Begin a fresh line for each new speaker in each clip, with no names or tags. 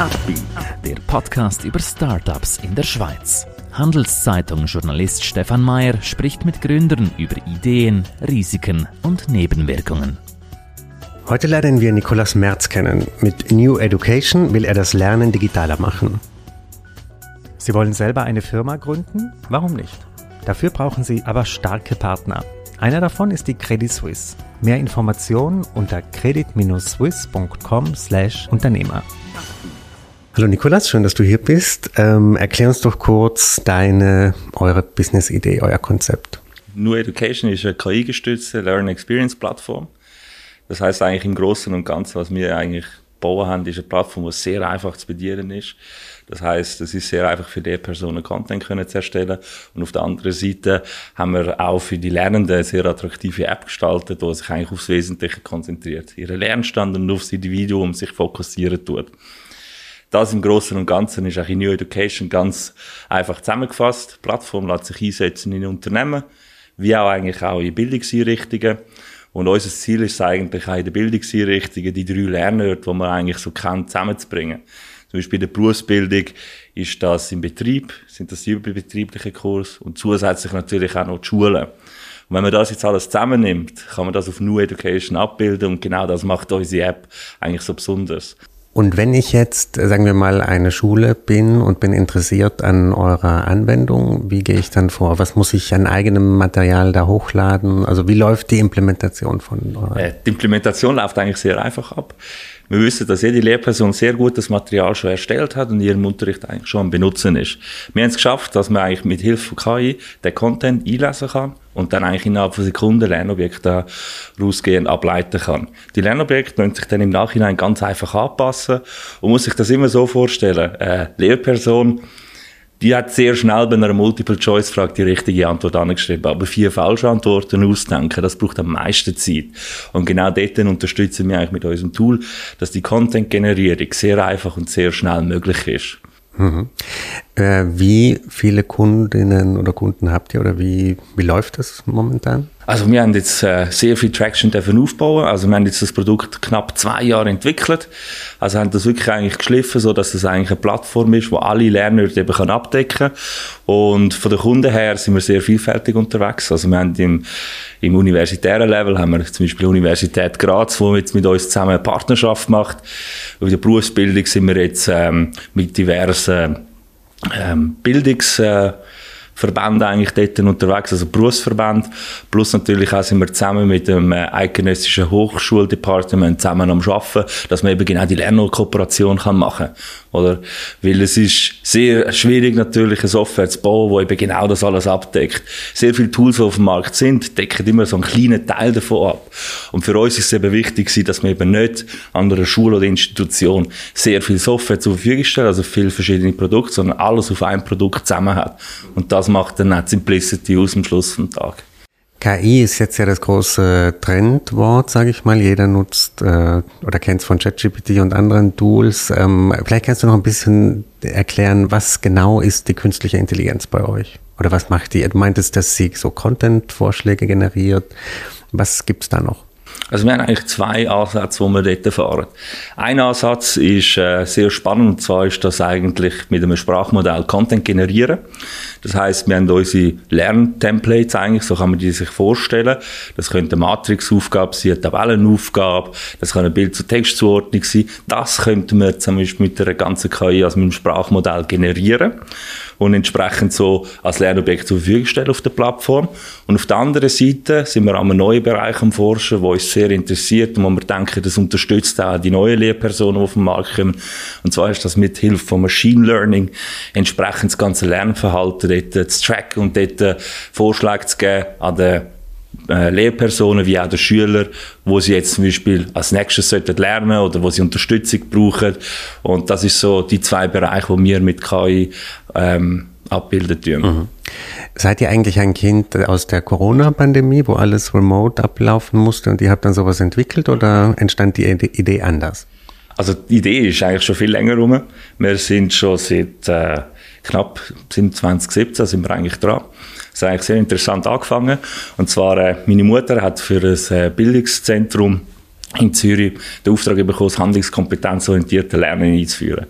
Upbeat, der Podcast über Startups in der Schweiz. Handelszeitung-Journalist Stefan Mayer spricht mit Gründern über Ideen, Risiken und Nebenwirkungen.
Heute lernen wir Nikolaus Merz kennen. Mit New Education will er das Lernen digitaler machen. Sie wollen selber eine Firma gründen? Warum nicht? Dafür brauchen Sie aber starke Partner. Einer davon ist die Credit Suisse. Mehr Informationen unter credit-swiss.com/Unternehmer. Hallo Nikolas, schön, dass du hier bist. Ähm, erklär uns doch kurz deine, eure Business-Idee, euer Konzept.
New Education ist eine KI-gestützte Learning Experience Plattform. Das heißt eigentlich im Großen und Ganzen, was wir eigentlich bauen haben, ist eine Plattform, die sehr einfach zu bedienen ist. Das heißt, es ist sehr einfach für die Personen Content können zu erstellen. Und auf der anderen Seite haben wir auch für die Lernenden eine sehr attraktive App gestaltet, die sich eigentlich aufs Wesentliche konzentriert. Ihre Lernstand und aufs Individuum sich fokussieren tut. Das im Großen und Ganzen ist auch in New Education ganz einfach zusammengefasst. Die Plattform lässt sich einsetzen in Unternehmen, wie auch eigentlich auch in Bildungseinrichtungen. Und unser Ziel ist eigentlich auch in den Bildungseinrichtungen, die drei Lernorte, die man eigentlich so kennt, zusammenzubringen. Zum Beispiel in der Berufsbildung ist das im Betrieb, sind das die überbetrieblichen Kurs und zusätzlich natürlich auch noch die Schulen. Und wenn man das jetzt alles zusammennimmt, kann man das auf New Education abbilden und genau das macht unsere App eigentlich so besonders.
Und wenn ich jetzt, sagen wir mal, eine Schule bin und bin interessiert an eurer Anwendung, wie gehe ich dann vor? Was muss ich an eigenem Material da hochladen? Also wie läuft die Implementation von eurer?
Äh, die Implementation läuft eigentlich sehr einfach ab. Wir wissen, dass jede Lehrperson sehr gut das Material schon erstellt hat und in ihrem Unterricht eigentlich schon am Benutzen ist. Wir haben es geschafft, dass man eigentlich mit Hilfe von KI den Content einlesen kann und dann eigentlich innerhalb von Sekunden Lernobjekte rausgehend ableiten kann. Die Lernobjekte können sich dann im Nachhinein ganz einfach anpassen und muss sich das immer so vorstellen. Eine Lehrperson die hat sehr schnell bei einer Multiple-Choice-Frage die richtige Antwort angeschrieben. Aber vier falsche Antworten ausdenken, das braucht am meisten Zeit. Und genau dort unterstützen wir eigentlich mit unserem Tool, dass die Content-Generierung sehr einfach und sehr schnell möglich ist.
Mhm. Äh, wie viele Kundinnen oder Kunden habt ihr oder wie, wie läuft das momentan?
Also wir haben jetzt äh, sehr viel Traction dürfen aufbauen. Also wir haben jetzt das Produkt knapp zwei Jahre entwickelt. Also haben das wirklich eigentlich geschliffen, so dass es eigentlich eine Plattform ist, wo alle Lerner eben kann abdecken. Und von den Kunden her sind wir sehr vielfältig unterwegs. Also wir haben im, im universitären Level haben wir zum Beispiel die Universität Graz, wo jetzt mit uns zusammen eine Partnerschaft macht. In der Berufsbildung sind wir jetzt ähm, mit diversen ähm, Bildungs äh, Verbände eigentlich dort unterwegs, also Berufsverband. Plus natürlich auch sind wir zusammen mit dem äh, eidgenössischen Hochschuldepartement zusammen am Arbeiten, dass man eben genau die Lernkooperation kann machen oder? Weil es ist sehr schwierig natürlich eine Software zu bauen, die eben genau das alles abdeckt. Sehr viele Tools, die auf dem Markt sind, decken immer so einen kleinen Teil davon ab. Und für uns ist es eben wichtig, dass wir eben nicht an einer Schule oder Institution sehr viel Software zur Verfügung stellen, also viele verschiedene Produkte, sondern alles auf ein Produkt zusammen hat. Und das macht dann auch Simplicity aus am Schluss des Tages.
KI ist jetzt ja das große Trendwort, sage ich mal. Jeder nutzt äh, oder kennt es von ChatGPT und anderen Tools. Ähm, vielleicht kannst du noch ein bisschen erklären, was genau ist die künstliche Intelligenz bei euch? Oder was macht die? Du meintest, dass sie so Content-Vorschläge generiert. Was gibt's da noch?
Also wir haben eigentlich zwei Ansätze, die wir dort fahren. Ein Ansatz ist äh, sehr spannend, und zwar ist das eigentlich mit einem Sprachmodell Content generieren. Das heißt, wir haben unsere Lerntemplates eigentlich, so kann man die sich vorstellen. Das könnte eine Matrixaufgabe sein, eine Tabellenaufgabe, das kann eine Bild-zu-Text-Zuordnung sein. Das könnten wir zum Beispiel mit einer ganzen KI, also mit einem Sprachmodell generieren und entsprechend so als Lernobjekt zur Verfügung stellen auf der Plattform. Und auf der anderen Seite sind wir an einem neuen Bereich am Forschen, wo uns sehr interessiert und wo wir denken, das unterstützt auch die neuen Lehrpersonen, die auf den Markt kommen. Und zwar ist das mit Hilfe von Machine Learning entsprechend das ganze Lernverhalten dort zu tracken und dort äh, Vorschläge zu geben an den äh, Lehrpersonen wie auch den Schüler, wo sie jetzt zum Beispiel als nächstes sollten lernen oder wo sie Unterstützung brauchen. Und das ist so die zwei Bereiche, wo wir mit KI ähm, abbilden tun. Mhm.
Seid ihr eigentlich ein Kind aus der Corona-Pandemie, wo alles remote ablaufen musste und ihr habt dann sowas entwickelt oder entstand die Idee anders?
Also die Idee ist eigentlich schon viel länger rum. Wir sind schon seit äh, knapp 2017 sind wir eigentlich dran. Das hat eigentlich sehr interessant angefangen. Und zwar, äh, meine Mutter hat für ein äh, Bildungszentrum in Zürich den Auftrag bekommen, das handlungskompetenzorientierte Lernen einzuführen.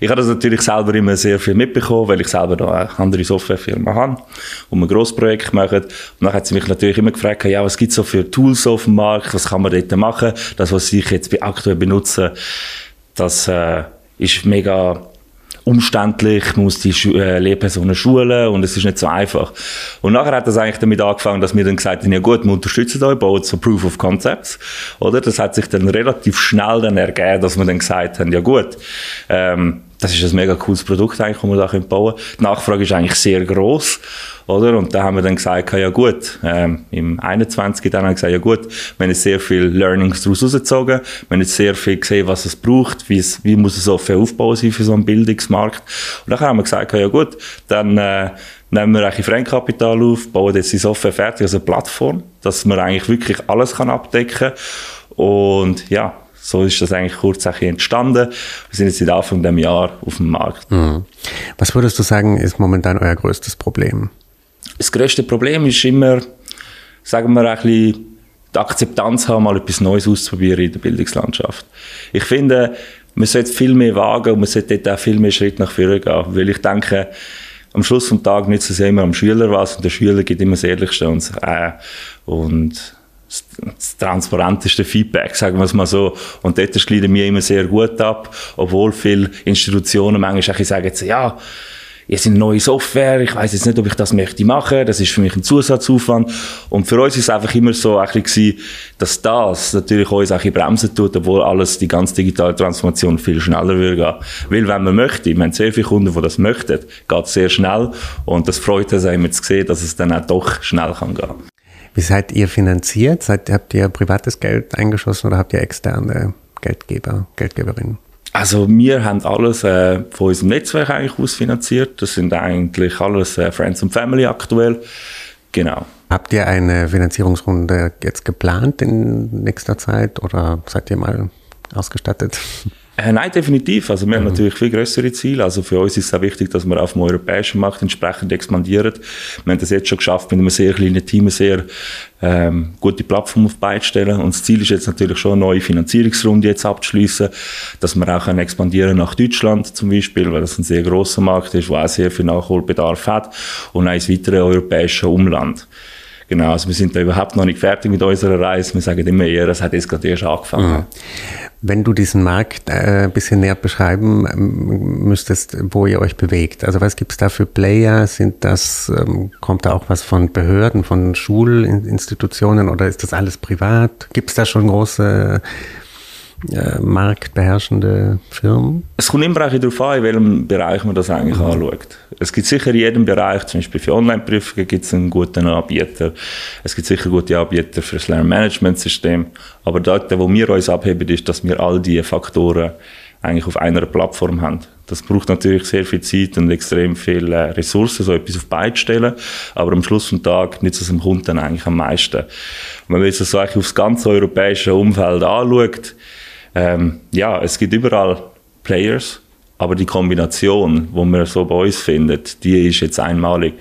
Ich habe das natürlich selber immer sehr viel mitbekommen, weil ich selber da eine andere Softwarefirma habe und ein Grossprojekt machen. Und dann hat sie mich natürlich immer gefragt, ja, was gibt es so für Tools auf dem Markt, was kann man dort machen? Das, was ich jetzt aktuell benutze, das äh, ist mega umständlich, muss die Schu äh, Lehrpersonen schulen und es ist nicht so einfach. Und nachher hat das eigentlich damit angefangen, dass wir dann gesagt haben, ja gut, wir unterstützen euch, bauen so Proof of Concepts, oder? Das hat sich dann relativ schnell dann ergeben, dass wir dann gesagt haben, ja gut, ähm, das ist ein mega cooles Produkt eigentlich, das wir da bauen können. Die Nachfrage ist eigentlich sehr groß, oder? Und da haben wir dann gesagt, ja gut, ähm, im 21. dann haben wir gesagt, ja gut, wir haben jetzt sehr viel Learnings daraus rausgezogen, wir haben jetzt sehr viel gesehen, was es braucht, wie, es, wie muss es Software aufbauen sein für so einen Bildungsmarkt. Und dann haben wir gesagt, ja gut, dann äh, nehmen wir eigentlich Fremdkapital auf, bauen jetzt die Software fertig, also eine Plattform, dass man eigentlich wirklich alles kann abdecken und ja, so ist das eigentlich kurz entstanden. Wir sind jetzt seit Anfang des Jahr auf dem Markt. Mhm.
Was würdest du sagen, ist momentan euer größtes Problem?
Das größte Problem ist immer, sagen wir, ein bisschen die Akzeptanz haben, mal etwas Neues auszuprobieren in der Bildungslandschaft. Ich finde, man sollte viel mehr wagen und man sollte dort auch viel mehr Schritt nach vorne gehen. Weil ich denke, am Schluss des Tages nützt es immer am Schüler was und der Schüler gibt immer das Ehrlichste und, äh, und das transparenteste Feedback, sagen wir es mal so. Und dort schneiden wir immer sehr gut ab, obwohl viele Institutionen manchmal sagen ja, jetzt eine neue Software, ich weiß jetzt nicht, ob ich das möchte machen, das ist für mich ein Zusatzaufwand. Und für uns ist es einfach immer so ein bisschen, dass das natürlich uns auch bremsen tut, obwohl alles, die ganze digitale Transformation viel schneller würde gehen. Weil wenn man möchte, wir haben sehr viele Kunden, die das möchten, geht es sehr schnell und das freut uns immer zu sehen, dass es dann auch doch schnell kann gehen.
Wie seid ihr finanziert? Seid, habt ihr privates Geld eingeschossen oder habt ihr externe Geldgeber, Geldgeberinnen?
Also wir haben alles äh, von unserem Netzwerk eigentlich ausfinanziert. Das sind eigentlich alles äh, Friends and Family aktuell. Genau.
Habt ihr eine Finanzierungsrunde jetzt geplant in nächster Zeit oder seid ihr mal ausgestattet?
Äh, nein, definitiv. Also wir mhm. haben natürlich viel größere Ziele. Also für uns ist es auch wichtig, dass wir auf dem europäischen Markt entsprechend expandieren. Wir haben das jetzt schon geschafft, mit einem sehr kleinen Team eine sehr ähm, gute Plattform auf beizustellen. Und das Ziel ist jetzt natürlich schon, eine neue Finanzierungsrunde jetzt abzuschließen, dass wir auch expandieren nach Deutschland zum Beispiel, weil das ein sehr großer Markt ist, wo auch sehr viel Nachholbedarf hat und auch ins weitere europäische Umland. Genau, also wir sind da überhaupt noch nicht fertig mit unserer Reise. Wir sagen immer eher, es hat jetzt gerade erst angefangen. Mhm.
Wenn du diesen Markt äh, ein bisschen näher beschreiben ähm, müsstest, wo ihr euch bewegt. Also was gibt es da für Player? Sind das, ähm, kommt da auch was von Behörden, von Schulinstitutionen oder ist das alles privat? Gibt es da schon große äh, marktbeherrschende Firmen?
Es kommt immer auch darauf an, in welchem Bereich man das eigentlich mhm. anschaut. Es gibt sicher in jedem Bereich, zum Beispiel für Online-Prüfungen gibt es einen guten Anbieter. Es gibt sicher gute Anbieter für das Lernmanagementsystem. Aber dort, wo wir uns abheben, ist, dass wir all diese Faktoren eigentlich auf einer Plattform haben. Das braucht natürlich sehr viel Zeit und extrem viele Ressourcen, so etwas auf beizustellen. Aber am Schluss des Tages nützt es dem Kunden eigentlich am meisten. Und wenn man jetzt das so eigentlich aufs ganze europäische Umfeld anschaut, ähm, ja, es gibt überall Players, aber die Kombination, wo man so bei uns findet, die ist jetzt einmalig.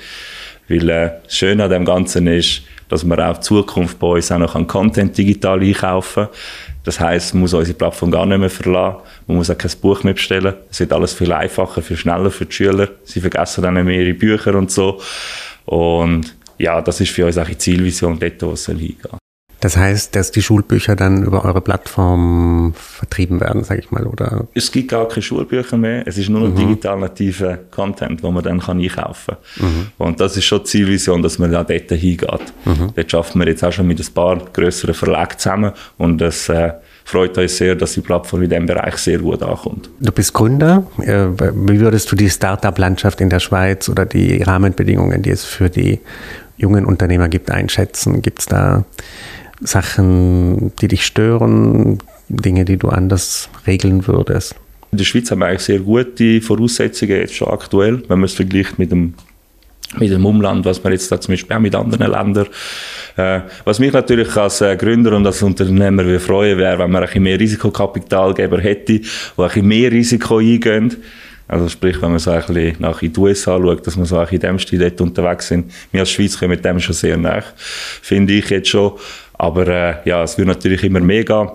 Weil äh, schön an dem Ganzen ist, dass man auch in Zukunft bei uns auch noch Content digital einkaufen kann. Das heißt, man muss unsere Plattform gar nicht mehr verlassen. Man muss auch kein Buch mehr bestellen. Es wird alles viel einfacher, viel schneller für die Schüler. Sie vergessen dann nicht mehr ihre Bücher und so. Und ja, das ist für uns auch die Zielvision, dort, wo es hingehen soll.
Das heißt, dass die Schulbücher dann über eure Plattform vertrieben werden, sage ich mal, oder?
Es gibt gar keine Schulbücher mehr. Es ist nur noch mhm. digital nativer Content, den man dann kann einkaufen kann. Mhm. Und das ist schon die Zielvision, dass man da dort hingeht. Mhm. Dort schaffen wir jetzt auch schon mit ein paar größeren Verlagen zusammen und das äh, freut uns sehr, dass die Plattform in diesem Bereich sehr gut ankommt.
Du bist Gründer. Äh, wie würdest du die Startup-Landschaft in der Schweiz oder die Rahmenbedingungen, die es für die jungen Unternehmer gibt, einschätzen? Gibt es da Sachen, die dich stören, Dinge, die du anders regeln würdest?
In der Schweiz haben wir eigentlich sehr gute Voraussetzungen jetzt schon aktuell, wenn man es vergleicht mit dem mit dem Umland, was man jetzt da zum Beispiel auch mit anderen Ländern. Äh, was mich natürlich als äh, Gründer und als Unternehmer will freuen wäre, wenn man ein bisschen mehr Risikokapitalgeber hätte, die ein bisschen mehr Risiko eingehen. Also sprich, wenn man so ein bisschen nach in die USA schaut, dass man so ein bisschen in dem Stil dort unterwegs sind. Wir als Schweiz kommen mit dem schon sehr nach, finde ich jetzt schon. Aber äh, ja, es wird natürlich immer mehr gehen.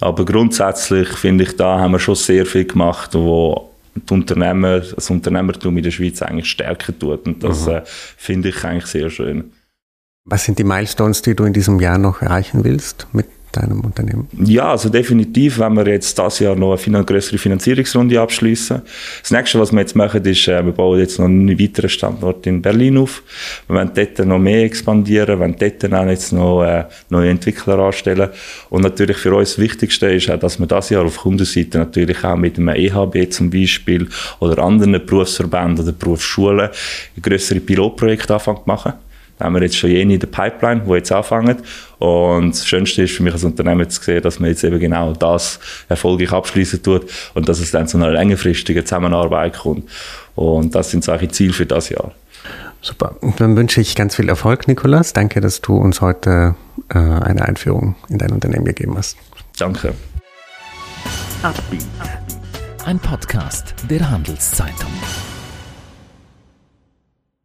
Aber grundsätzlich finde ich, da haben wir schon sehr viel gemacht, wo die Unternehmer, das Unternehmertum in der Schweiz eigentlich stärker tut. Und das mhm. äh, finde ich eigentlich sehr schön.
Was sind die Milestones, die du in diesem Jahr noch erreichen willst mit deinem Unternehmen?
Ja, also definitiv, wenn wir jetzt das Jahr noch eine größere Finanzierungsrunde abschließen. Das nächste, was wir jetzt machen, ist, äh, wir bauen jetzt noch einen weiteren Standort in Berlin auf. Wir wollen dort noch mehr expandieren, wir wollen dort jetzt noch äh, neue Entwickler anstellen. Und natürlich für uns das Wichtigste ist auch, dass wir das Jahr auf Kundenseite natürlich auch mit dem EHB zum Beispiel oder anderen Berufsverbänden oder Berufsschulen größere Pilotprojekte anfangen zu machen. Da haben wir jetzt schon jene in der Pipeline, die jetzt anfangen. Und das Schönste ist für mich als Unternehmen zu sehen, dass man jetzt eben genau das erfolgreich abschließen tut und dass es dann zu einer längerfristigen Zusammenarbeit kommt. Und das sind solche Ziele für das Jahr.
Super. Und dann wünsche ich ganz viel Erfolg, Nikolas. Danke, dass du uns heute äh, eine Einführung in dein Unternehmen gegeben hast.
Danke.
Ein Podcast der Handelszeitung.